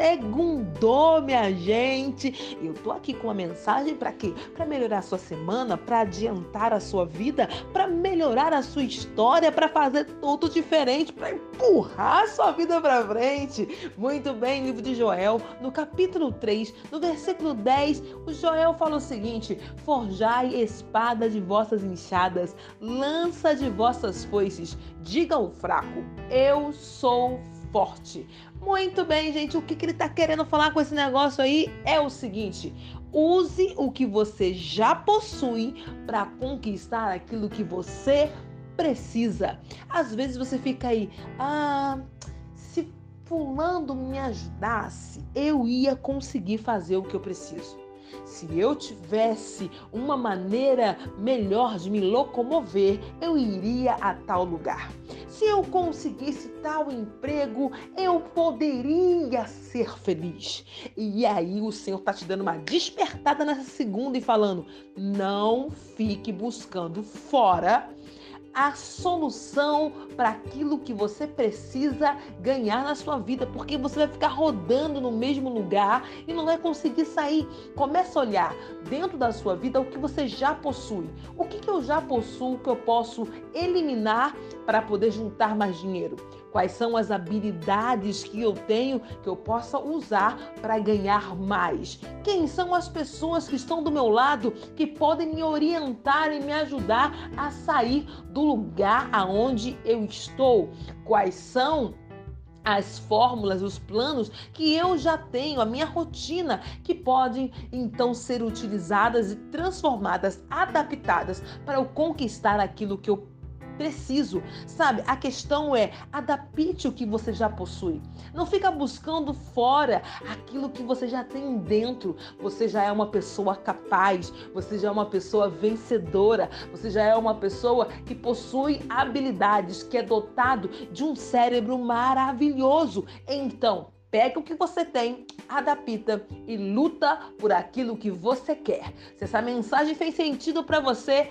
Segundou, minha gente! Eu tô aqui com uma mensagem para quê? Para melhorar a sua semana, para adiantar a sua vida, para melhorar a sua história, para fazer tudo diferente, para empurrar a sua vida para frente. Muito bem, livro de Joel, no capítulo 3, no versículo 10, o Joel fala o seguinte: Forjai espada de vossas enxadas, lança de vossas foices, diga ao fraco: Eu sou forte. Muito bem, gente. O que, que ele está querendo falar com esse negócio aí é o seguinte: use o que você já possui para conquistar aquilo que você precisa. Às vezes você fica aí, ah, se Fulano me ajudasse, eu ia conseguir fazer o que eu preciso. Se eu tivesse uma maneira melhor de me locomover, eu iria a tal lugar. Se eu conseguisse tal emprego, eu poderia ser feliz. E aí o Senhor está te dando uma despertada nessa segunda e falando: não fique buscando fora a solução para aquilo que você precisa ganhar na sua vida, porque você vai ficar rodando no mesmo lugar e não vai conseguir sair. Comece a olhar dentro da sua vida o que você já possui. O que, que eu já possuo que eu posso eliminar para poder juntar mais dinheiro? Quais são as habilidades que eu tenho que eu possa usar para ganhar mais? Quem são as pessoas que estão do meu lado que podem me orientar e me ajudar a sair do lugar aonde eu estou? Quais são as fórmulas, os planos que eu já tenho, a minha rotina, que podem então ser utilizadas e transformadas, adaptadas para eu conquistar aquilo que eu preciso. Sabe, a questão é adapte o que você já possui. Não fica buscando fora aquilo que você já tem dentro. Você já é uma pessoa capaz, você já é uma pessoa vencedora, você já é uma pessoa que possui habilidades, que é dotado de um cérebro maravilhoso. Então, Pega o que você tem, adapta e luta por aquilo que você quer. Se essa mensagem fez sentido para você,